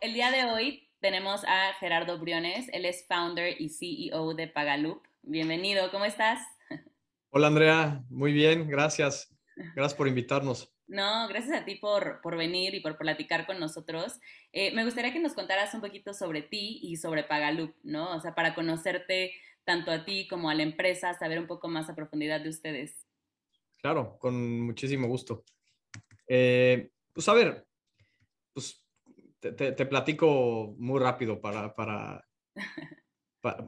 el día de hoy tenemos a Gerardo Briones, él es founder y CEO de Pagaloop. Bienvenido, ¿cómo estás? Hola Andrea, muy bien, gracias. Gracias por invitarnos. No, gracias a ti por, por venir y por platicar con nosotros. Eh, me gustaría que nos contaras un poquito sobre ti y sobre Pagaloop, ¿no? O sea, para conocerte tanto a ti como a la empresa, saber un poco más a profundidad de ustedes. Claro, con muchísimo gusto. Eh, pues a ver, pues te, platico muy rápido para, para,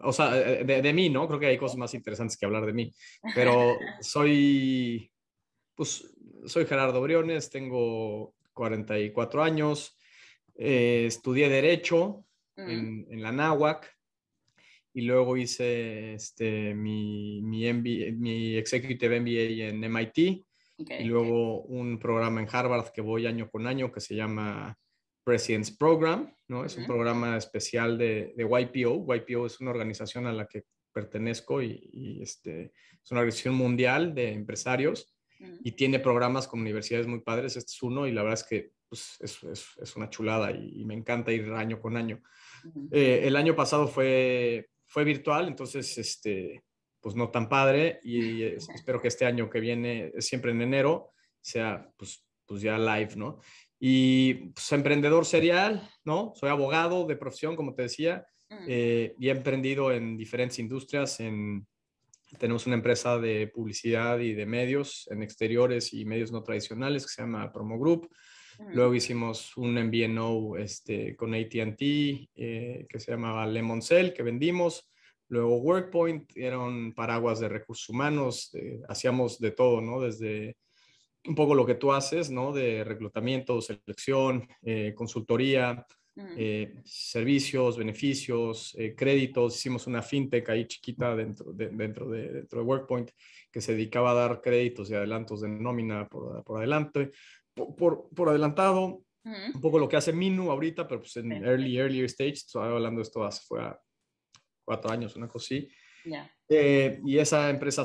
o sea, eh, de, de, mí, ¿no? Creo que hay cosas más interesantes que hablar de mí, pero soy, pues soy Gerardo Briones, tengo 44 años, eh, estudié Derecho en, en, la NAWAC y luego hice este, mi, mi, mi Executive MBA en MIT y luego un programa en Harvard que voy año con año que se llama President's Program, ¿no? Es un programa especial de, de, YPO. YPO es una organización a la que pertenezco y, este, es una organización mundial de empresarios y tiene programas con universidades muy padres. Este es uno y la verdad es que pues, es, es, es, una chulada y, me encanta ir año con año. Eh, el año pasado fue, fue virtual, entonces, este, pues no tan padre y espero que este año que viene, siempre en enero, sea pues, pues ya live, ¿no? Y pues emprendedor serial, ¿no? Soy abogado de profesión, como te decía, eh, y he emprendido en diferentes industrias, en tenemos una empresa de publicidad y de medios en exteriores y medios no tradicionales que se llama Promo Group. Luego hicimos un MVNO este, con ATT eh, que se llamaba Lemon Cell, que vendimos. Luego WorkPoint, eran paraguas de recursos humanos, hacíamos de todo, ¿no? Desde un poco lo que tú haces, ¿no? De reclutamiento, selección, eh, consultoría, eh, servicios, beneficios, eh, créditos. Hicimos una fintech ahí chiquita dentro de, dentro, de, dentro de WorkPoint que se dedicaba a dar créditos y adelantos de nómina por, por adelante, por, por, adelantado. Un poco lo que hace Minu ahorita, pero pues en early, earlier stage, estoy hablando de esto hace fue cuatro años, una cosa así. Eh, y esa empresa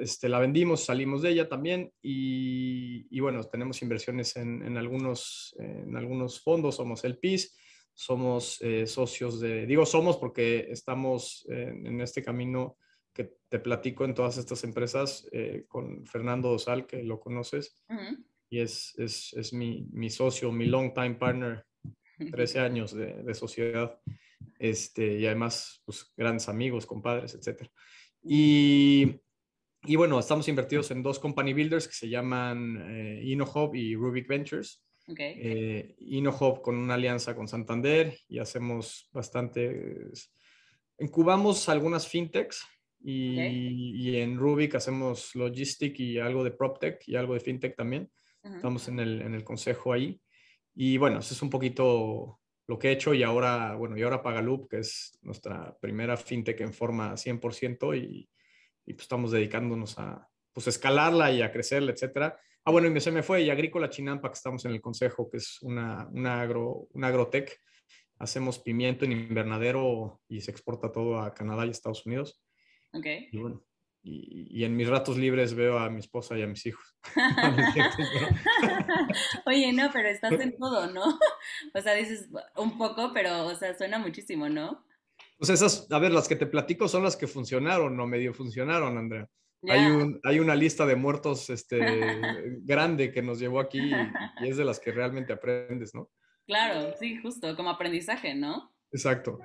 este, la vendimos, salimos de ella también y, y bueno, tenemos inversiones en, en, algunos, en algunos fondos, somos el PIS, somos eh, socios de, digo somos porque estamos en, este camino que te platico en todas estas empresas eh, con Fernando Dosal, que lo conoces, y es, es, es mi, mi, socio, mi long time partner, 13 años de, de sociedad este, y además pues, grandes amigos, compadres, etc. Y, y, bueno, estamos invertidos en dos company builders que se llaman eh, InnoHub y Rubik Ventures. Okay. Eh, InnoHub con una alianza con Santander y hacemos bastante, incubamos algunas fintechs y, y, en Rubik hacemos logistic y algo de PropTech y algo de fintech también. Estamos en el, en el consejo ahí. Y bueno, eso es un poquito lo que he hecho y ahora, bueno, y ahora Pagaloop, que es nuestra primera fintech en forma 100% y, y pues estamos dedicándonos a pues escalarla y a crecerla, etcétera. Ah, bueno, y se me fue y Agrícola Chinampa, que estamos en el consejo, que es una, una, agro, una agrotech. Hacemos pimiento en invernadero y se exporta todo a Canadá y Estados Unidos. Ok. Y bueno, y, en mis ratos libres veo a mi esposa y a mis hijos. Oye, no, pero estás en todo, ¿no? O sea, dices un poco, pero, o sea, suena muchísimo, ¿no? Pues esas, a ver, las que te platico son las que funcionaron o medio funcionaron, Andrea. Hay, un, hay una lista de muertos este, grande que nos llevó aquí y, es de las que realmente aprendes, ¿no? Claro, sí, justo, como aprendizaje, ¿no? Exacto.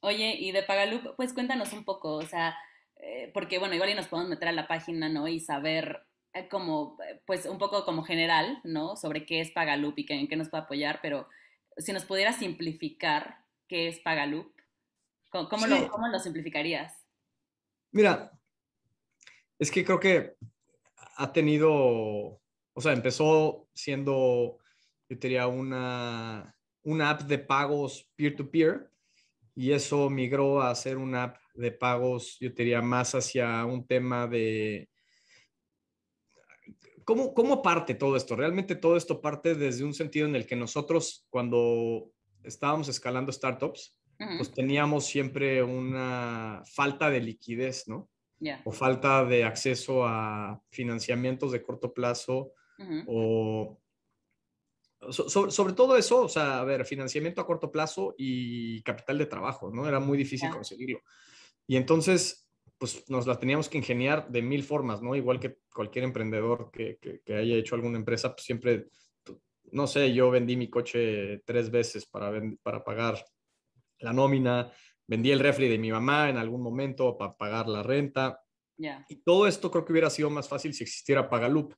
Oye, y de Pagalup, pues cuéntanos un poco, o sea, eh, porque bueno, igual y nos podemos meter a la página, ¿no? Y saber eh, como, eh, pues un poco como general, ¿no? Sobre qué es Pagaloop y qué, en qué nos puede apoyar, pero si nos pudieras simplificar qué es Pagaloop, ¿cómo, lo, ¿cómo lo simplificarías? Mira, es que creo que ha tenido, o sea, empezó siendo, yo diría, una, una app de pagos peer-to-peer y eso migró a ser una app de pagos, yo diría, más hacia un tema de... ¿Cómo, ¿Cómo parte todo esto? Realmente todo esto parte desde un sentido en el que nosotros cuando estábamos escalando startups, pues teníamos siempre una falta de liquidez, ¿no? O falta de acceso a financiamientos de corto plazo o sobre, todo eso, o sea, a ver, financiamiento a corto plazo y capital de trabajo, ¿no? Era muy difícil conseguirlo. Y entonces, pues nos la teníamos que ingeniar de mil formas, ¿no? Igual que cualquier emprendedor que, que, haya hecho alguna empresa, pues siempre, no sé, yo vendí mi coche tres veces para, para pagar la nómina, vendí el refri de mi mamá en algún momento para pagar la renta. Y todo esto creo que hubiera sido más fácil si existiera Pagaloop.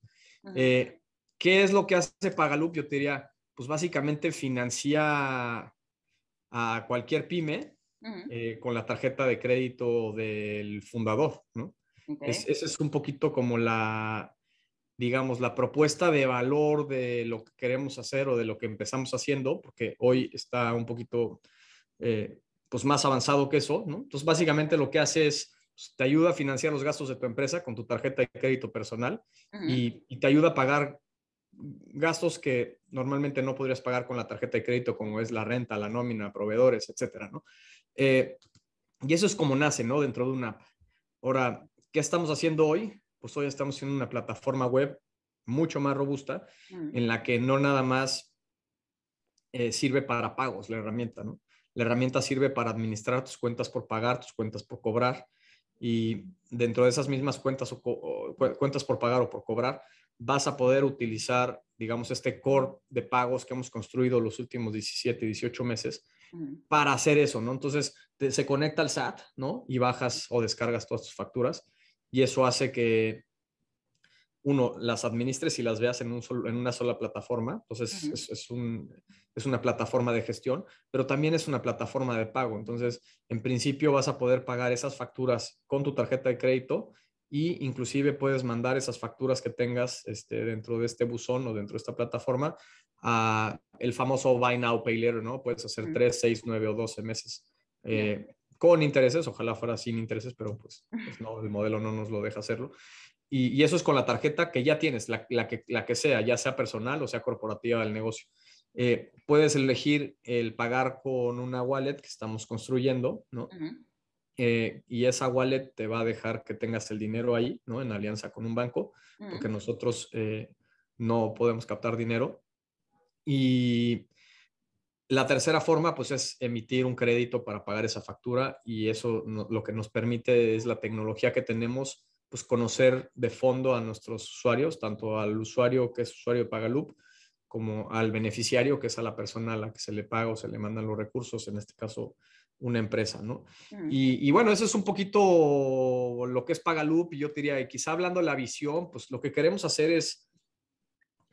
Eh, ¿Qué es lo que hace Pagaloop? Yo te diría, pues básicamente financia a cualquier pyme eh, con la tarjeta de crédito del fundador, ¿no? esa es un poquito como la, digamos, la propuesta de valor de lo que queremos hacer o de lo que empezamos haciendo, porque hoy está un poquito, eh, pues más avanzado que eso, ¿no? Entonces, básicamente lo que hace es, pues, te ayuda a financiar los gastos de tu empresa con tu tarjeta de crédito personal y, y, te ayuda a pagar gastos que normalmente no podrías pagar con la tarjeta de crédito, como es la renta, la nómina, proveedores, etcétera, ¿no? Eh, y eso es como nace, ¿no? Dentro de una app. Ahora, ¿qué estamos haciendo hoy? Pues hoy estamos en una plataforma web mucho más robusta, mm. en la que no nada más eh, sirve para pagos la herramienta, ¿no? La herramienta sirve para administrar tus cuentas por pagar, tus cuentas por cobrar, y dentro de esas mismas cuentas, o, cuentas por pagar o por cobrar, vas a poder utilizar, digamos, este core de pagos que hemos construido los últimos 17, 18 meses para hacer eso, ¿no? Entonces, se conecta al SAT, ¿no? Y bajas o descargas todas tus facturas y eso hace que uno las administres y las veas en, un en una sola plataforma. Entonces, es, es, un, es, una plataforma de gestión, pero también es una plataforma de pago. Entonces, en principio vas a poder pagar esas facturas con tu tarjeta de crédito y inclusive puedes mandar esas facturas que tengas este, dentro de este buzón o dentro de esta plataforma a el famoso Buy Now, Pay Later, ¿no? Puedes hacer 3, 6, 9 o 12 meses eh, con intereses, ojalá fuera sin intereses, pero pues, pues, no, el modelo no nos lo deja hacerlo. Y, eso es con la tarjeta que ya tienes, la, que, la que sea, ya sea personal o sea corporativa del negocio. Eh, puedes elegir el pagar con una wallet que estamos construyendo, ¿no? Eh, y esa wallet te va a dejar que tengas el dinero ahí, ¿no? En alianza con un banco, porque nosotros eh, no podemos captar dinero. Y la tercera forma, pues, es emitir un crédito para pagar esa factura y eso lo que nos permite es la tecnología que tenemos, pues, conocer de fondo a nuestros usuarios, tanto al usuario que es usuario de Pagaloop, como al beneficiario, que es a la persona a la que se le paga o se le mandan los recursos, en este caso una empresa, ¿no? Mm. Y, bueno, eso es un poquito lo que es Pagaloop y yo diría, quizá hablando de la visión, pues lo que queremos hacer es,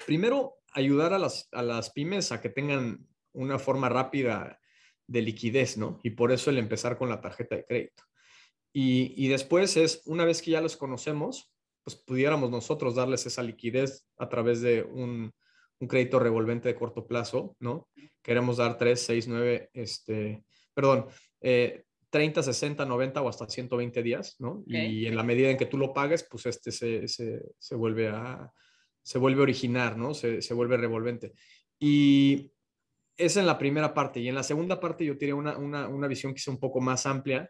primero, ayudar a las, a las pymes a que tengan una forma rápida de liquidez, ¿no? Y por eso el empezar con la tarjeta de crédito. Y, y, después es, una vez que ya los conocemos, pues pudiéramos nosotros darles esa liquidez a través de un, un crédito revolvente de corto plazo, ¿no? Queremos dar 3, 6, 9, este, perdón, 30, 60, 90 o hasta 120 días, ¿no? Y en la medida en que tú lo pagues, pues este se, se, se vuelve a, se vuelve a originar, ¿no? Se, se, vuelve revolvente. Y esa en la primera parte. Y en la segunda parte yo tenía una, una, una visión quizá un poco más amplia.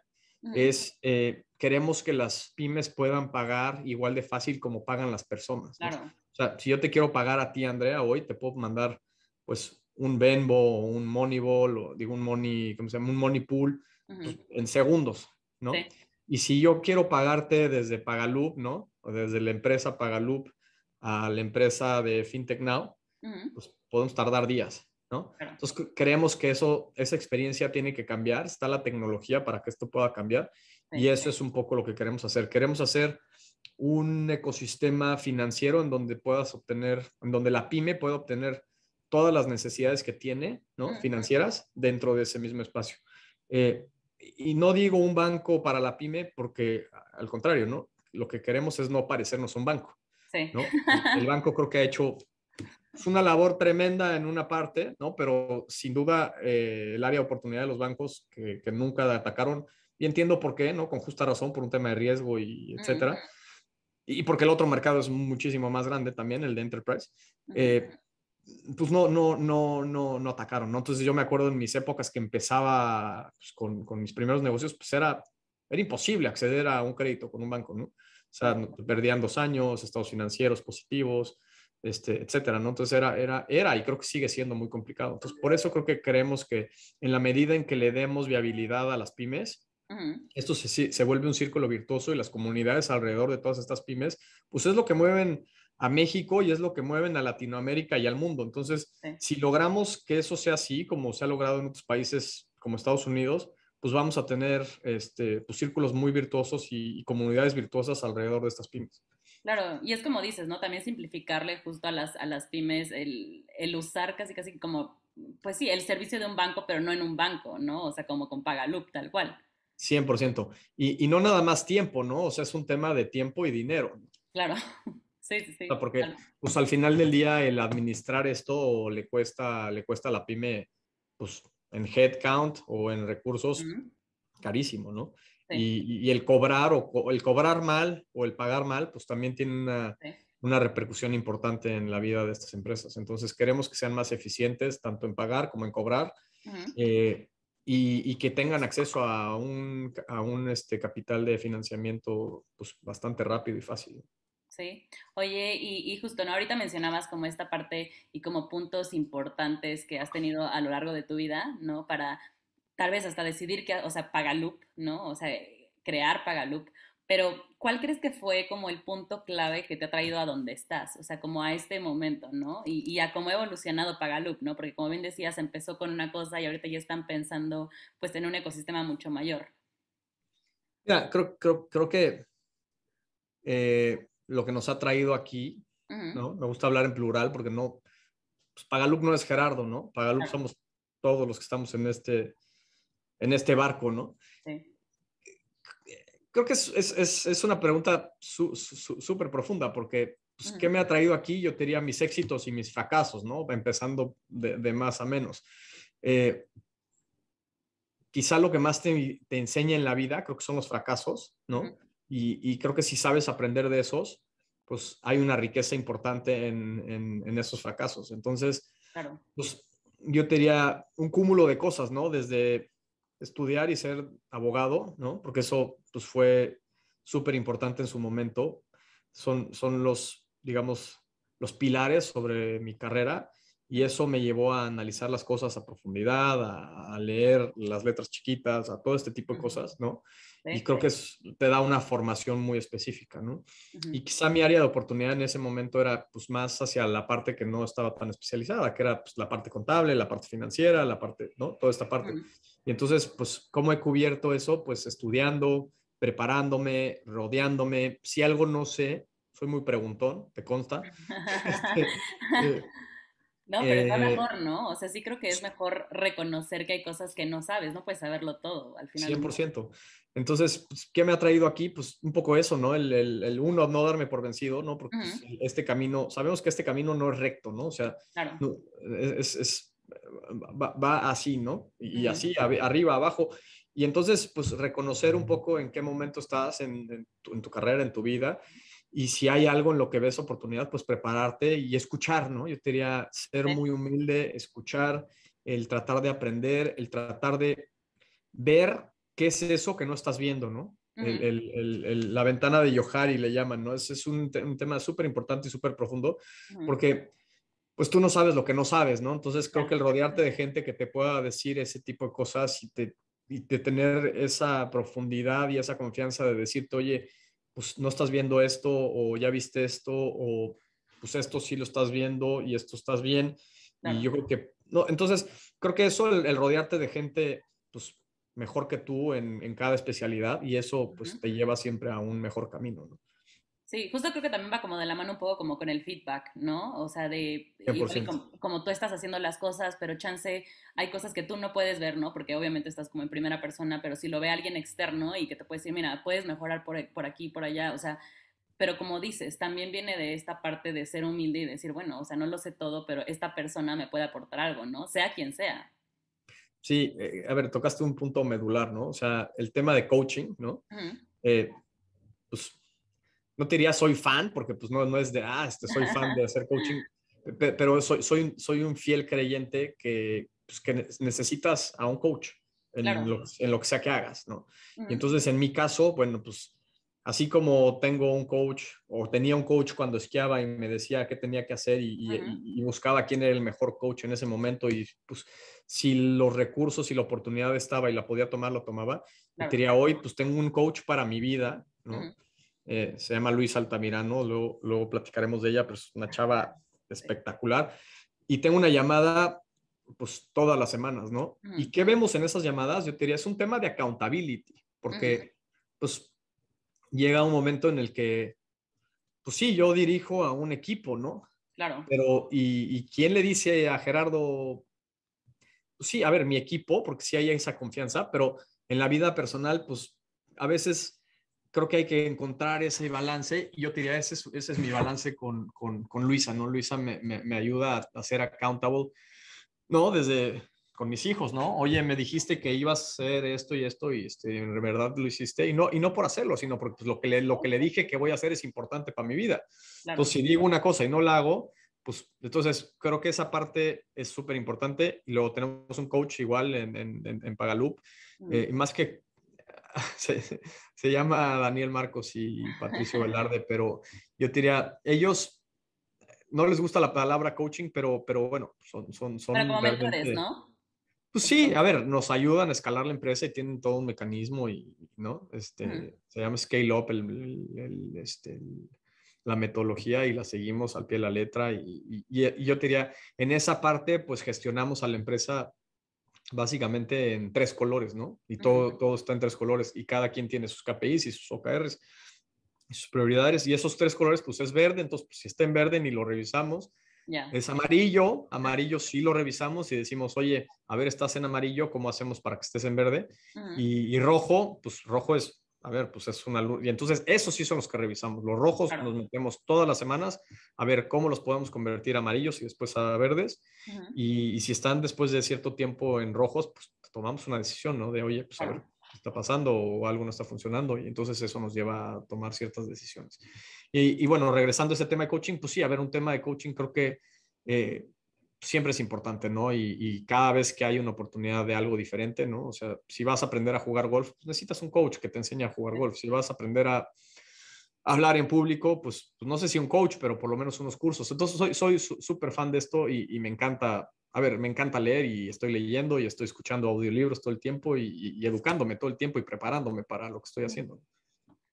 Es, eh, queremos que las pymes puedan pagar igual de fácil como pagan las personas. Claro. O sea, si yo te quiero pagar a ti, Andrea, hoy te puedo mandar, pues, un Venmo o un Moneyball o digo un Money, ¿cómo se llama? Un Money Pool pues, en segundos, ¿no? Y si yo quiero pagarte desde Pagaloop, ¿no? O desde la empresa Pagaloop a la empresa de FinTech Now, pues podemos tardar días, ¿no? Entonces creemos que eso, esa experiencia tiene que cambiar, está la tecnología para que esto pueda cambiar y eso es un poco lo que queremos hacer. Queremos hacer un ecosistema financiero en donde puedas obtener, en donde la pyme pueda obtener todas las necesidades que tiene, ¿no? Financieras dentro de ese mismo espacio. Eh, y no digo un banco para la pyme porque al contrario, ¿no? Lo que queremos es no parecernos un banco. Sí. ¿no? El banco creo que ha hecho una labor tremenda en una parte, ¿no? Pero sin duda eh, el área de oportunidad de los bancos que, que, nunca atacaron, y entiendo por qué, ¿no? Con justa razón, por un tema de riesgo y etcétera. Y porque el otro mercado es muchísimo más grande también, el de enterprise pues no, no, no, no, no atacaron, ¿no? Entonces yo me acuerdo en mis épocas que empezaba pues, con, con, mis primeros negocios, pues era, era imposible acceder a un crédito con un banco, ¿no? O sea, perdían dos años, estados financieros positivos, este, etcétera, ¿no? Entonces era, era, era y creo que sigue siendo muy complicado. Entonces, por eso creo que creemos que en la medida en que le demos viabilidad a las pymes, esto se, se, vuelve un círculo virtuoso y las comunidades alrededor de todas estas pymes, pues es lo que mueven a México y es lo que mueven a Latinoamérica y al mundo. Entonces, si logramos que eso sea así, como se ha logrado en otros países como Estados Unidos, pues vamos a tener este, pues, círculos muy virtuosos y comunidades virtuosas alrededor de estas pymes. Claro, y es como dices, ¿no? También simplificarle justo a las, a las pymes el, el, usar casi casi como, pues sí, el servicio de un banco, pero no en un banco, ¿no? O sea, como con Pagaloop, tal cual. 100%. Y, y no nada más tiempo, ¿no? O sea, es un tema de tiempo y dinero. Claro. Sí, sí, sí. porque pues al final del día el administrar esto le cuesta, le cuesta a la pyme, pues en headcount o en recursos, carísimo, ¿no? Y, el cobrar o el cobrar mal o el pagar mal, pues también tiene una, una, repercusión importante en la vida de estas empresas. Entonces queremos que sean más eficientes tanto en pagar como en cobrar eh, y, que tengan acceso a un, a un este, capital de financiamiento pues, bastante rápido y fácil. Sí, oye, y, y, justo, ¿no? Ahorita mencionabas como esta parte y como puntos importantes que has tenido a lo largo de tu vida, ¿no? Para tal vez hasta decidir que, o sea, Pagaloop, ¿no? O sea, crear Pagaloop. Pero, ¿cuál crees que fue como el punto clave que te ha traído a donde estás? O sea, como a este momento, ¿no? Y, y a cómo ha evolucionado Pagaloop, ¿no? Porque como bien decías, empezó con una cosa y ahorita ya están pensando, pues, en un ecosistema mucho mayor. Ya, creo, creo, creo que eh, lo que nos ha traído aquí, ¿no? Me gusta hablar en plural porque no, pues Pagaloop no es Gerardo, ¿no? Pagaloop somos todos los que estamos en este, en este barco, ¿no? Sí. Creo que es, es, es una pregunta súper profunda porque pues, ¿qué me ha traído aquí? Yo te diría mis éxitos y mis fracasos, ¿no? Empezando de, de más a menos. Eh, quizá lo que más te, te, enseña en la vida, creo que son los fracasos, ¿no? Y, creo que si sabes aprender de esos, pues hay una riqueza importante en, en, esos fracasos. Entonces, pues yo te diría un cúmulo de cosas, ¿no? Desde estudiar y ser abogado, ¿no? Porque eso pues fue súper importante en su momento. Son, son los, digamos, los pilares sobre mi carrera y eso me llevó a analizar las cosas a profundidad, a, a leer las letras chiquitas, a todo este tipo de cosas, ¿no? Y creo que te da una formación muy específica, ¿no? Y quizá mi área de oportunidad en ese momento era pues más hacia la parte que no estaba tan especializada, que era pues, la parte contable, la parte financiera, la parte, ¿no? Toda esta parte. Y entonces, pues, ¿cómo he cubierto eso? Pues estudiando, preparándome, rodeándome. Si algo no sé, soy muy preguntón, te consta. Este, eh, no, pero eh, mejor, ¿no? O sea, sí creo que es mejor reconocer que hay cosas que no sabes, no puedes saberlo todo al final. 100%. Entonces, pues, ¿qué me ha traído aquí? Pues un poco eso, ¿no? El, el, uno, no darme por vencido, ¿no? Porque pues, este camino, sabemos que este camino no es recto, ¿no? O sea, es, es, va, así, ¿no? Y, así, arriba, abajo. Y entonces, pues reconocer un poco en qué momento estás en, en, tu, en, tu, carrera, en tu vida. Y si hay algo en lo que ves oportunidad, pues prepararte y escuchar, ¿no? Yo te diría ser muy humilde, escuchar, el tratar de aprender, el tratar de ver ¿qué es eso que no estás viendo, no? la ventana de Yohari le llaman, ¿no? Ese es un, tema súper importante y súper profundo, porque pues tú no sabes lo que no sabes, ¿no? Entonces creo que el rodearte de gente que te pueda decir ese tipo de cosas y, te, y de tener esa profundidad y esa confianza de decirte, oye, pues no estás viendo esto o ya viste esto o pues esto sí lo estás viendo y esto estás bien. Y yo creo que, no, entonces creo que eso, el, el rodearte de gente, pues mejor que tú en, en cada especialidad y eso pues te lleva siempre a un mejor camino, ¿no? Sí, justo creo que también va como de la mano un poco como con el feedback, ¿no? O sea, de como, como, tú estás haciendo las cosas, pero chance hay cosas que tú no puedes ver, ¿no? Porque obviamente estás como en primera persona, pero si lo ve alguien externo y que te puede decir, mira, puedes mejorar por, por aquí, por allá, o sea, pero como dices, también viene de esta parte de ser humilde y decir, bueno, o sea, no lo sé todo, pero esta persona me puede aportar algo, ¿no? Sea quien sea. Sí, eh, a ver, tocaste un punto medular, ¿no? O sea, el tema de coaching, ¿no? Eh, pues no te diría soy fan, porque pues no, no es de, ah, este, soy fan de hacer coaching, pero soy, soy, soy un fiel creyente que, pues, que necesitas a un coach en, lo, en, lo, que sea que hagas, ¿no? Y entonces, en mi caso, bueno, pues así como tengo un coach o tenía un coach cuando esquiaba y me decía qué tenía que hacer y, buscaba quién era el mejor coach en ese momento y pues si los recursos y la oportunidad estaba y la podía tomar, lo tomaba. Y diría, hoy pues tengo un coach para mi vida, ¿no? Eh, se llama Luis Altamirano, luego, luego platicaremos de ella, pero es una chava espectacular. Y tengo una llamada pues todas las semanas, ¿no? ¿Y qué vemos en esas llamadas? Yo diría, es un tema de accountability, porque pues llega un momento en el que, pues sí, yo dirijo a un equipo, ¿no? Claro. Pero, ¿y, quién le dice a Gerardo? Pues sí, a ver, mi equipo, porque sí hay esa confianza, pero en la vida personal, pues a veces creo que hay que encontrar ese balance. Y yo diría, ese es, ese es mi balance con, con, con Luisa, ¿no? Luisa me, me, me, ayuda a, ser accountable, ¿no? Desde con mis hijos, ¿no? Oye, me dijiste que ibas a hacer esto y esto y este, en verdad lo hiciste. Y no, y no por hacerlo, sino porque pues, lo, que le, lo que le dije que voy a hacer es importante para mi vida. Entonces, si digo una cosa y no la hago, pues entonces creo que esa parte es súper importante. Y luego tenemos un coach igual en, en, en Pagalup. Mm. Eh, más que se, llama Daniel Marcos y Patricio Velarde, pero yo diría, ellos no les gusta la palabra coaching, pero, pero bueno, son... son, son pero como mentores, ¿no? Pues sí, a ver, nos ayudan a escalar la empresa y tienen todo un mecanismo y, ¿no? Este, Se llama Scale Up, el, este, la metodología y la seguimos al pie de la letra y, y, y, yo diría, en esa parte, pues gestionamos a la empresa básicamente en tres colores, ¿no? Y todo, todo está en tres colores y cada quien tiene sus KPIs y sus OKRs y sus prioridades y esos tres colores pues es verde, entonces pues, si está en verde ni lo revisamos. Es amarillo, amarillo sí lo revisamos y decimos, oye, a ver, estás en amarillo, ¿cómo hacemos para que estés en verde? y, y, rojo, pues rojo es a ver, pues es una luz. Y entonces, esos sí son los que revisamos. Los rojos nos metemos todas las semanas a ver cómo los podemos convertir a amarillos y después a verdes. y, si están después de cierto tiempo en rojos, pues tomamos una decisión, ¿no? De, oye, pues a ver qué está pasando o algo no está funcionando. Y entonces eso nos lleva a tomar ciertas decisiones. Y, bueno, regresando a ese tema de coaching, pues sí, a ver, un tema de coaching creo que eh, siempre es importante, ¿no? Y, cada vez que hay una oportunidad de algo diferente, ¿no? O sea, si vas a aprender a jugar golf, pues necesitas un coach que te enseñe a jugar golf. Si vas a aprender a hablar en público, pues, pues no sé si un coach, pero por lo menos unos cursos. Entonces, soy súper soy fan de esto y, me encanta, a ver, me encanta leer y estoy leyendo y estoy escuchando audiolibros todo el tiempo y, educándome todo el tiempo y preparándome para lo que estoy haciendo.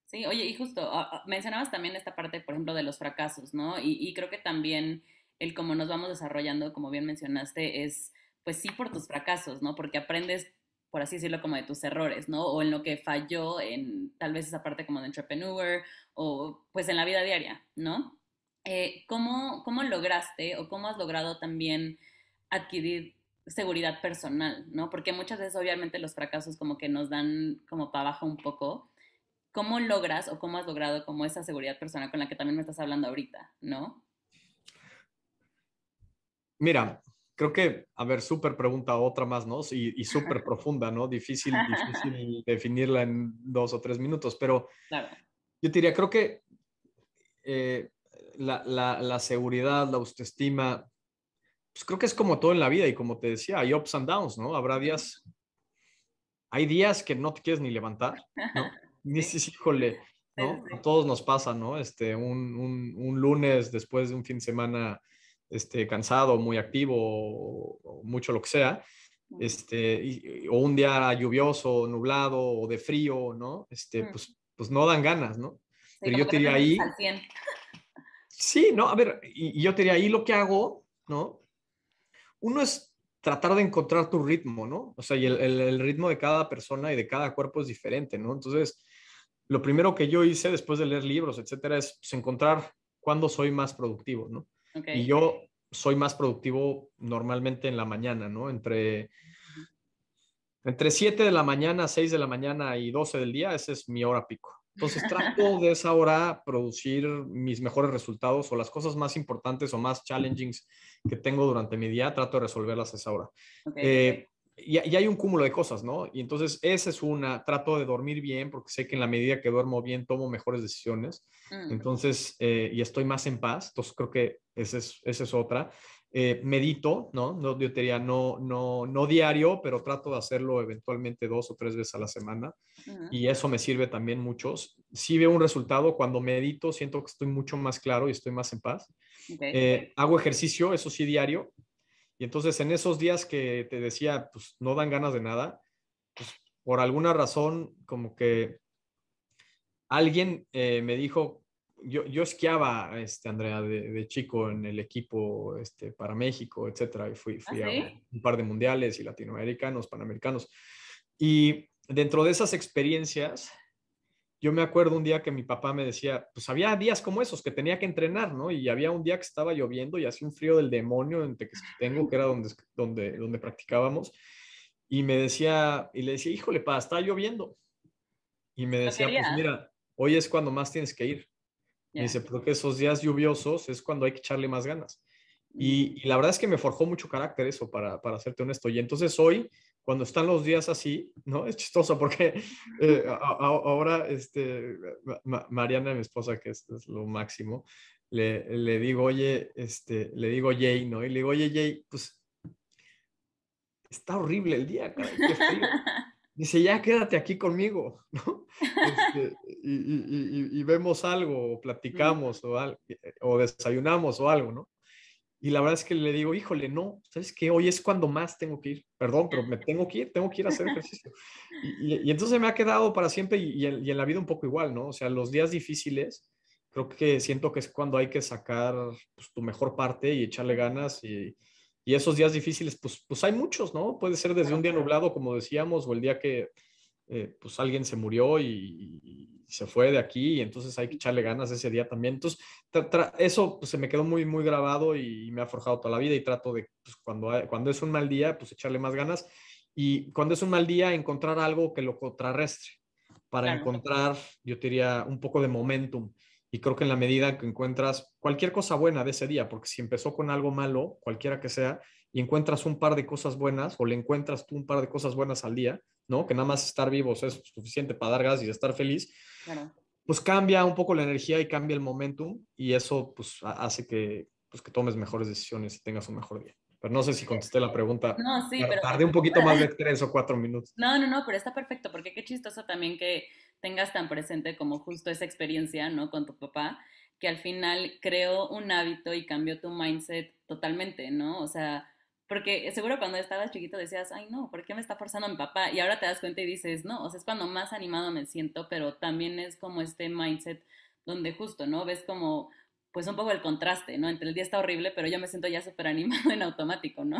Sí, oye, y justo, ah, ah, mencionabas también esta parte, por ejemplo, de los fracasos, ¿no? y creo que también el cómo nos vamos desarrollando, como bien mencionaste, es pues sí por tus fracasos, ¿no? Porque aprendes, por así decirlo, como de tus errores, ¿no? O en lo que falló en tal vez esa parte como de entrepreneur o pues en la vida diaria, ¿no? Eh, ¿cómo, ¿Cómo lograste o cómo has logrado también adquirir seguridad personal, ¿no? Porque muchas veces obviamente los fracasos como que nos dan como para abajo un poco. ¿Cómo logras o cómo has logrado como esa seguridad personal con la que también me estás hablando ahorita, ¿no? Mira, creo que, a ver, súper pregunta, otra más, ¿no? Y, súper profunda, ¿no? Difícil, difícil definirla en dos o tres minutos, pero yo diría, creo que eh, la, seguridad, la autoestima, pues creo que es como todo en la vida y como te decía, hay ups and downs, ¿no? Habrá días, hay días que no te quieres ni levantar, ¿no? Ni si, híjole, ¿no? A todos nos pasa, ¿no? Este, un, un, un lunes después de un fin de semana este, cansado, muy activo, o, mucho lo que sea, este, o un día lluvioso, nublado o de frío, ¿no? Este, mm. pues, pues no dan ganas, ¿no? Pero yo te diría ahí... Sí, no, a ver, y, yo te diría ahí lo que hago, ¿no? Uno es tratar de encontrar tu ritmo, ¿no? O sea, y el, el, ritmo de cada persona y de cada cuerpo es diferente, ¿no? Entonces, lo primero que yo hice después de leer libros, etcétera, es pues, encontrar cuándo soy más productivo, ¿no? Y yo soy más productivo normalmente en la mañana, ¿no? Entre, entre 7 de la mañana, 6 de la mañana y 12 del día, esa es mi hora pico. Entonces trato de esa hora producir mis mejores resultados o las cosas más importantes o más challenging que tengo durante mi día, trato de resolverlas a esa hora. Eh, y, hay un cúmulo de cosas, ¿no? Y entonces esa es una, trato de dormir bien porque sé que en la medida que duermo bien tomo mejores decisiones. Mm. Entonces, eh, y estoy más en paz, entonces creo que esa es, esa es otra. eh, medito, ¿no? No, yo diría, no, no, no diario, pero trato de hacerlo eventualmente dos o tres veces a la semana y eso me sirve también mucho. Sí veo un resultado cuando medito, siento que estoy mucho más claro y estoy más en paz. Eh, hago ejercicio, eso sí, diario. Y entonces en esos días que te decía, pues no dan ganas de nada, pues por alguna razón como que alguien eh, me dijo, yo, yo esquiaba, este, Andrea, de, chico en el equipo este, para México, etcétera, y fui, fui ¿Ah, a un par de mundiales y latinoamericanos, panamericanos. Y dentro de esas experiencias, yo me acuerdo un día que mi papá me decía, pues había días como esos que tenía que entrenar, ¿no? Y había un día que estaba lloviendo y hacía un frío del demonio en tengo que era donde, donde, donde practicábamos. Y me decía, y le decía, híjole, pa, está lloviendo. Y me decía, pues mira, hoy es cuando más tienes que ir. Me dice, porque esos días lluviosos es cuando hay que echarle más ganas. Mm. Y, la verdad es que me forjó mucho carácter eso, para, para serte honesto. Y entonces hoy, cuando están los días así, ¿no? Es chistoso porque eh, ahora, este, Mariana, mi esposa, que es, lo máximo, le, le, digo, oye, este, le digo Jay, ¿no? Y le digo, oye, Jay, pues está horrible el día, qué frío. Dice, ya quédate aquí conmigo, ¿no? Este, y, vemos algo, o platicamos, o, o desayunamos o algo, ¿no? Y la verdad es que le digo, híjole, no, ¿sabes qué? Hoy es cuando más tengo que ir. Perdón, pero me tengo que ir, tengo que ir a hacer ejercicio. Y, entonces me ha quedado para siempre y, en, la vida un poco igual, ¿no? O sea, los días difíciles, creo que siento que es cuando hay que sacar pues, tu mejor parte y echarle ganas. Y, esos días difíciles, pues, pues hay muchos, ¿no? Puede ser desde un día nublado, como decíamos, o el día que eh, pues alguien se murió y, se fue de aquí y entonces hay que echarle ganas ese día también. Entonces, eso pues, se me quedó muy, muy grabado y me ha forjado toda la vida y trato de, pues, cuando, cuando es un mal día, pues echarle más ganas y cuando es un mal día, encontrar algo que lo contrarrestre para encontrar, yo diría, un poco de momentum. Y creo que en la medida que encuentras cualquier cosa buena de ese día, porque si empezó con algo malo, cualquiera que sea, y encuentras un par de cosas buenas o le encuentras tú un par de cosas buenas al día, ¿no? Que nada más estar vivos es suficiente para dar gas y estar feliz, pues cambia un poco la energía y cambia el momentum y eso pues hace que, pues, que tomes mejores decisiones y tengas un mejor día. Pero no sé si contesté la pregunta. No, sí, pero... Tardé un poquito más de tres o cuatro minutos. No, no, no, pero está perfecto, porque qué chistoso también que tengas tan presente como justo esa experiencia, ¿no? Con tu papá, que al final creó un hábito y cambió tu mindset totalmente, ¿no? O sea, porque seguro cuando estabas chiquito decías, ay no, ¿por qué me está forzando mi papá? Y ahora te das cuenta y dices, no, o sea, es cuando más animado me siento, pero también es como este mindset donde justo, ¿no? Ves como, pues un poco el contraste, ¿no? Entre el día está horrible, pero yo me siento ya súper animado en automático, ¿no?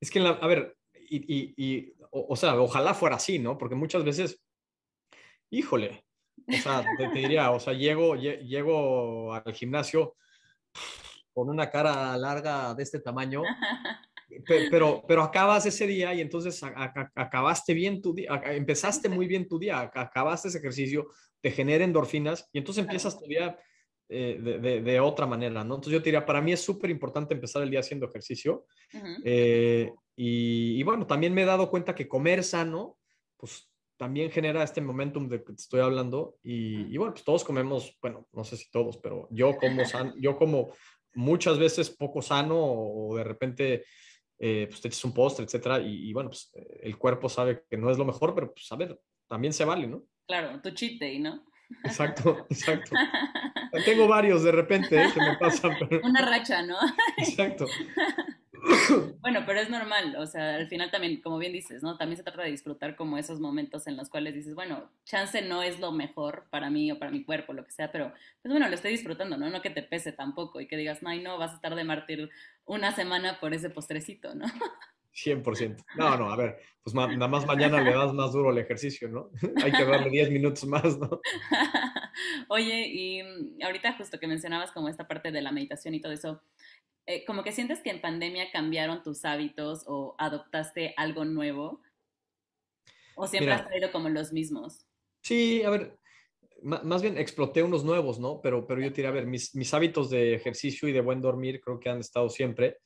Es que, a ver, y, y, o, sea, ojalá fuera así, ¿no? Porque muchas veces, híjole, o sea, te, diría, o sea, llego, llego al gimnasio con una cara larga de este tamaño pero, pero acabas ese día y entonces acabaste bien tu día, empezaste muy bien tu día, acabaste ese ejercicio, te genera endorfinas y entonces empiezas tu día eh, de, de, otra manera, ¿no? Entonces yo te diría, para mí es súper importante empezar el día haciendo ejercicio eh, y, bueno, también me he dado cuenta que comer sano, pues también genera este momentum de que te estoy hablando y, y bueno, pues todos comemos, bueno, no sé si todos, pero yo como, san, yo como muchas veces poco sano o de repente eh, pues te echas un postre, etcétera, y, bueno, pues el cuerpo sabe que no es lo mejor, pero pues a ver, también se vale, ¿no? Claro, tu cheat day, ¿no? Exacto, exacto. Tengo varios de repente ¿eh? que me pasan. Una racha, ¿no? Exacto. Bueno, pero es normal, o sea, al final también, como bien dices, ¿no? También se trata de disfrutar como esos momentos en los cuales dices, bueno, chance no es lo mejor para mí o para mi cuerpo, lo que sea, pero pues bueno, lo estoy disfrutando, ¿no? No que te pese tampoco y que digas, no, no, vas a estar de mártir una semana por ese postrecito, ¿no? 100%. No, no, a ver, pues nada más mañana le das más duro el ejercicio, ¿no? Hay que darle 10 minutos más, ¿no? Oye, y mm, ahorita justo que mencionabas como esta parte de la meditación y todo eso, eh, como que sientes que en pandemia cambiaron tus hábitos o adoptaste algo nuevo? ¿O siempre has traído como los mismos? Sí, a ver, más bien exploté unos nuevos, ¿no? Pero, pero yo te a ver, mis, mis, hábitos de ejercicio y de buen dormir creo que han estado siempre.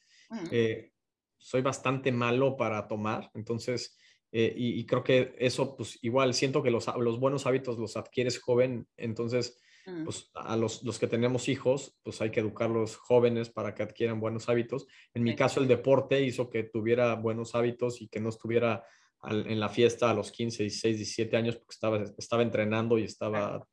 Eh, soy bastante malo para tomar, entonces, eh, y, creo que eso, pues igual, siento que los, los buenos hábitos los adquieres joven, entonces Mm. pues a los, los que tenemos hijos, pues hay que educarlos jóvenes para que adquieran buenos hábitos. En mi Sí. caso, el deporte hizo que tuviera buenos hábitos y que no estuviera al- en la fiesta a los 15, 16, 17 años porque estaba, estaba entrenando y estaba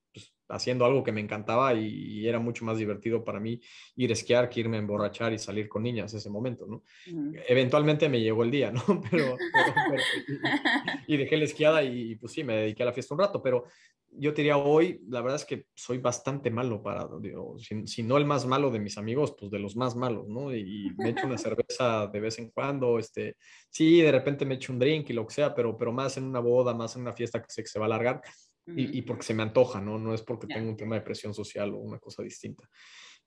haciendo algo que me encantaba y, y era mucho más divertido para mí ir a esquiar que irme a emborrachar y salir con niñas ese momento, ¿no? Ujú. Eventualmente me llegó el día, ¿no? Pero, pero- pero- y, y dejé la esquiada y, pues sí, me dediqué a la fiesta un rato, pero yo te diría hoy, la verdad es que soy bastante malo para, digo, si, si no el más malo de mis amigos, pues de los más malos, ¿no? Y me echo una cerveza de vez en cuando, este, sí, de repente me echo un drink y lo que sea, pero, pero más en una boda, más en una fiesta que sé que se va a alargar y, porque se me antoja, ¿no? No es porque tengo un tema de presión social o una cosa distinta.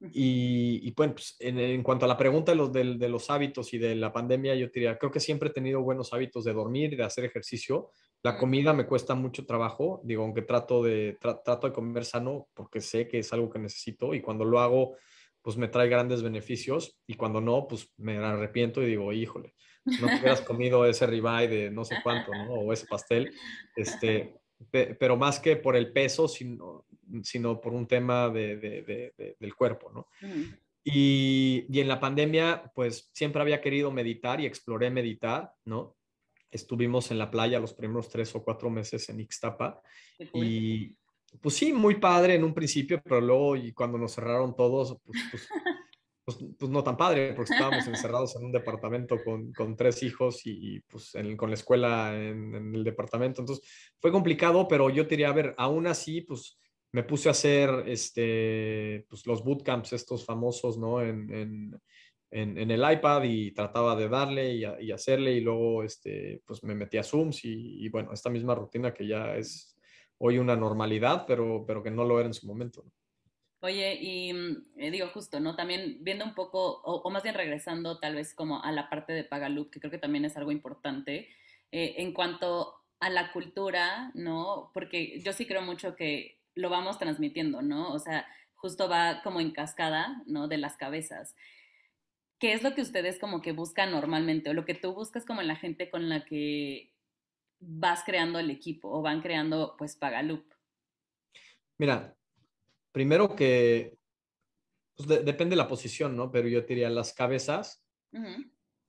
Y, y, bueno, pues en, en cuanto a la pregunta de los, del- de, los hábitos y de la pandemia, yo te diría, creo que siempre he tenido buenos hábitos de dormir de hacer ejercicio. La comida me cuesta mucho trabajo, digo, aunque trato de, tra- trato de comer sano porque sé que es algo que necesito y cuando lo hago, pues me trae grandes beneficios y cuando no, pues me arrepiento y digo, híjole, no te hubieras comido ese ribeye de no sé cuánto, ¿no? O ese pastel, este, pero más que por el peso, sino, sino por un tema de, de- de- de- del cuerpo, ¿no? Ujú. Y, y en la pandemia, pues siempre había querido meditar y exploré meditar, ¿no? Estuvimos en la playa los primeros tres o cuatro meses en Ixtapa y pues sí, muy padre en un principio, pero luego y cuando nos cerraron todos, pues, pues, pues, pues no tan padre, porque estábamos encerrados en un departamento con, con tres hijos y, pues con la escuela en, en el departamento. Entonces fue complicado, pero yo te diría, a ver, aún así, pues me puse a hacer este, pues, los bootcamps estos famosos, ¿no? En, en, el iPad y trataba de darle y, hacerle y luego este, pues me metí a Zooms y, y bueno, esta misma rutina que ya es hoy una normalidad, pero, pero que no lo era en su momento. ¿no? Oye, y mm, eh, digo justo, ¿no? También viendo un poco, o, más bien regresando tal vez como a la parte de Pagaloop, que creo que también es algo importante, eh, en cuanto a la cultura, ¿no? Porque yo sí creo mucho que lo vamos transmitiendo, ¿no? O sea, justo va como en cascada, ¿no? De las cabezas. ¿Qué es lo que ustedes como que buscan normalmente o lo que tú buscas como en la gente con la que vas creando el equipo o van creando pues Pagaloop? Mira, primero que pues, de- depende de la posición, ¿no? Pero yo te diría las cabezas,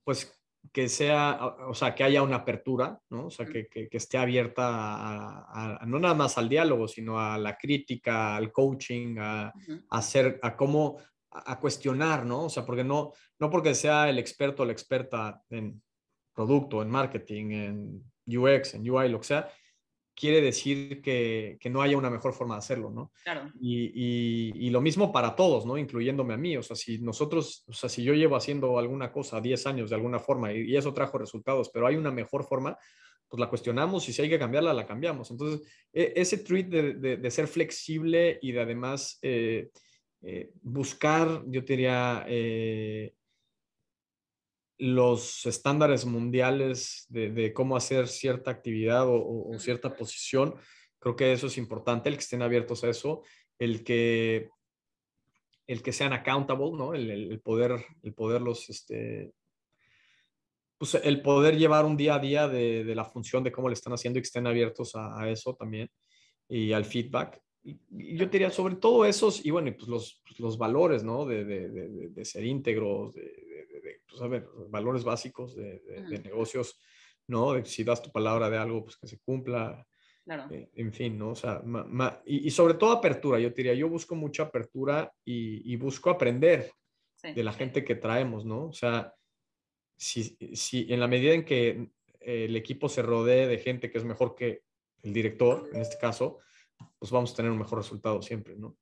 pues que sea, o sea, que haya una apertura, ¿no? O sea, que, que- que esté abierta a, a- a- no nada más al diálogo, sino a la crítica, al coaching, a, ujú, a hacer, a cómo, a, a cuestionar, ¿no? O sea, porque no, no porque sea el experto o la experta en producto, en marketing, en UX, en UI, lo que sea, quiere decir que, que no haya una mejor forma de hacerlo, ¿no? Claro. Y, y- y lo mismo para todos, ¿no? Incluyéndome a mí. O sea, si nosotros, o sea, si yo llevo haciendo alguna cosa 10 años de alguna forma y, y eso trajo resultados, pero hay una mejor forma, pues la cuestionamos y si hay que cambiarla, la cambiamos. Entonces, e- ese tweet de, de- de ser flexible y de además eh, eh, buscar, yo diría, eh, los estándares mundiales de, de cómo hacer cierta actividad o, o- cierta posición, creo que eso es importante, el que estén abiertos a eso, el que, el que sean accountable, ¿no? El, el- el poder, el poderlos, este, pues el poder llevar un día a día de, de la función de cómo le están haciendo y que estén abiertos a, a eso también y al feedback. Y, y yo te diría sobre todo esos, y bueno, pues los, pues los valores, ¿no? De, de, ser íntegros, de, pues a ver, valores básicos de, de- de negocios, ¿no? De si das tu palabra de algo, pues que se cumpla, Claro. eh, en fin, ¿no? O sea, ma- ma- y, y sobre todo apertura, yo te diría, yo busco mucha apertura y, y busco aprender Sí. de la gente que traemos, ¿no? O sea, si, si en la medida en que eh, el equipo se rodee de gente que es mejor que el director, en este caso, pues vamos a tener un mejor resultado siempre, ¿no?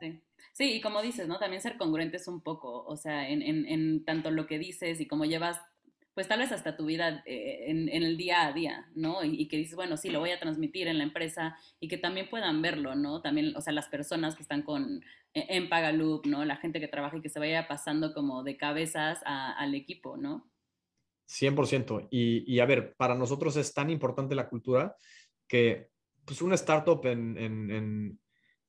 Sí. Sí, y como dices, ¿no? También ser congruentes un poco, o sea, en, en, tanto lo que dices y cómo llevas, pues tal vez hasta tu vida eh, en, el día a día, ¿no? Y, que dices, bueno, sí, lo voy a transmitir en la empresa y que también puedan verlo, ¿no? También, o sea, las personas que están con, en, en Pagaloop, ¿no? La gente que trabaja y que se vaya pasando como de cabezas al equipo, ¿no? 100%. Y, y a ver, para nosotros es tan importante la cultura que pues una startup en, en,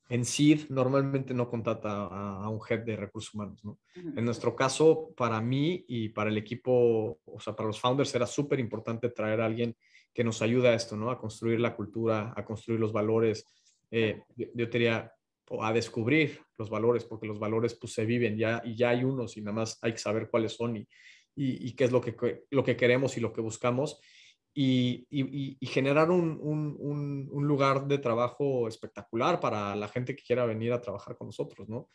en seed normalmente no contrata a, a un head de recursos humanos. En nuestro caso, para mí y para el equipo, o sea, para los founders era súper importante traer a alguien que nos ayude a esto, ¿no? A construir la cultura, a construir los valores. Eh, yo, yo te diría, a descubrir los valores, porque los valores pues se viven ya y ya hay unos y nada más hay que saber cuáles son y, y, qué es lo que, lo que queremos y lo que buscamos y, y generar un, un, un, lugar de trabajo espectacular para la gente que quiera venir a trabajar con nosotros, ¿no?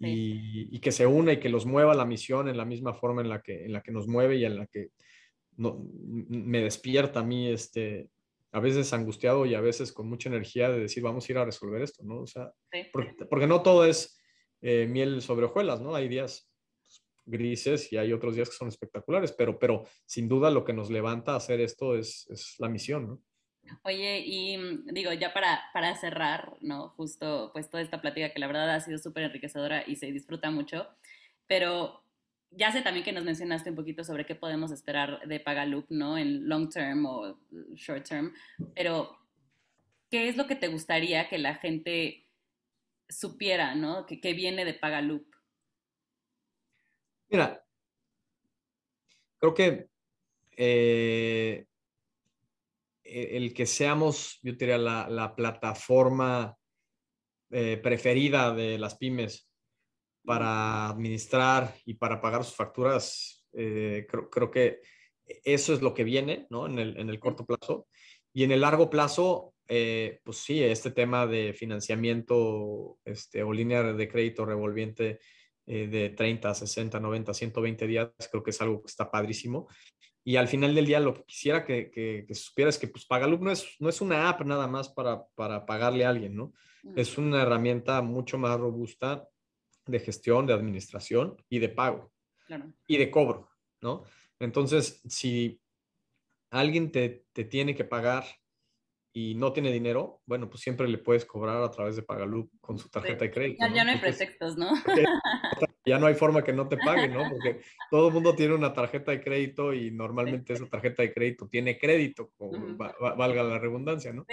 Y, que se una y que los mueva la misión en la misma forma en la que, en la que nos mueve y en la que no, me despierta a mí este, a veces angustiado y a veces con mucha energía de decir, vamos a ir a resolver esto, ¿no? O sea, porque, no todo es eh, miel sobre hojuelas, ¿no? Hay días grises y hay otros días que son espectaculares, pero, pero sin duda lo que nos levanta a hacer esto es, es la misión, ¿no? Oye, y mm, digo, ya para, para cerrar, ¿no? Justo, pues toda esta plática que la verdad ha sido súper enriquecedora y se disfruta mucho, pero ya sé también que nos mencionaste un poquito sobre qué podemos esperar de Pagaloop, ¿no? En long term o short term, pero ¿qué es lo que te gustaría que la gente supiera, ¿no? Que, que viene de Pagaloop. Mira, creo que eh, el que seamos, yo diría, la, la plataforma eh, preferida de las pymes para administrar y para pagar sus facturas, eh, creo, que eso es lo que viene ¿no? en, el, en el corto plazo. Y en el largo plazo, eh, pues sí, este tema de financiamiento este, o línea de crédito revolviente de 30, 60, 90, 120 días, creo que es algo que está padrísimo. Y al final del día lo que quisiera que, que, que supieras es que pues Pagaloop no es, no es una app nada más para, para pagarle a alguien, ¿no? Mm. Es una herramienta mucho más robusta de gestión, de administración y de pago y de cobro, ¿no? Entonces, si alguien te, te, tiene que pagar y no tiene dinero, bueno, pues siempre le puedes cobrar a través de Pagaloop con su tarjeta de crédito. Ya, no hay pretextos, ¿no? Ya no hay forma que no te pague, ¿no? Porque todo el mundo tiene una tarjeta de crédito y normalmente esa tarjeta de crédito tiene crédito, valga la redundancia, ¿no?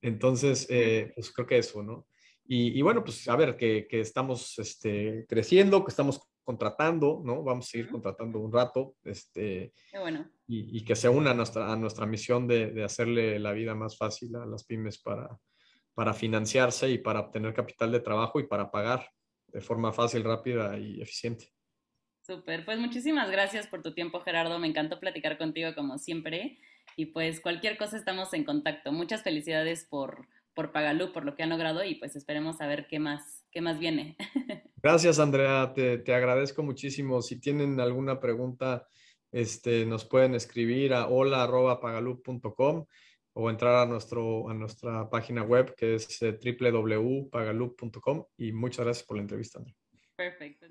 Entonces, eh, pues creo que eso, ¿no? Y, bueno, pues a ver, que, que, estamos este, creciendo, que estamos contratando, ¿no? Vamos a seguir contratando un rato, este, bueno. y, y, que se una a nuestra, a nuestra misión de, de, hacerle la vida más fácil a las pymes para, para financiarse y para obtener capital de trabajo y para pagar de forma fácil, rápida y eficiente. Súper, pues muchísimas gracias por tu tiempo, Gerardo. Me encantó platicar contigo como siempre. Y pues cualquier cosa estamos en contacto. Muchas felicidades por, por Pagalú, por lo que han logrado y pues esperemos a ver qué más, qué más viene. Gracias, Andrea. Te, te agradezco muchísimo. Si tienen alguna pregunta, este, nos pueden escribir a hola.pagalup.com o entrar a, nuestro, a nuestra página web que es eh, www.pagalup.com y muchas gracias por la entrevista. Perfecto.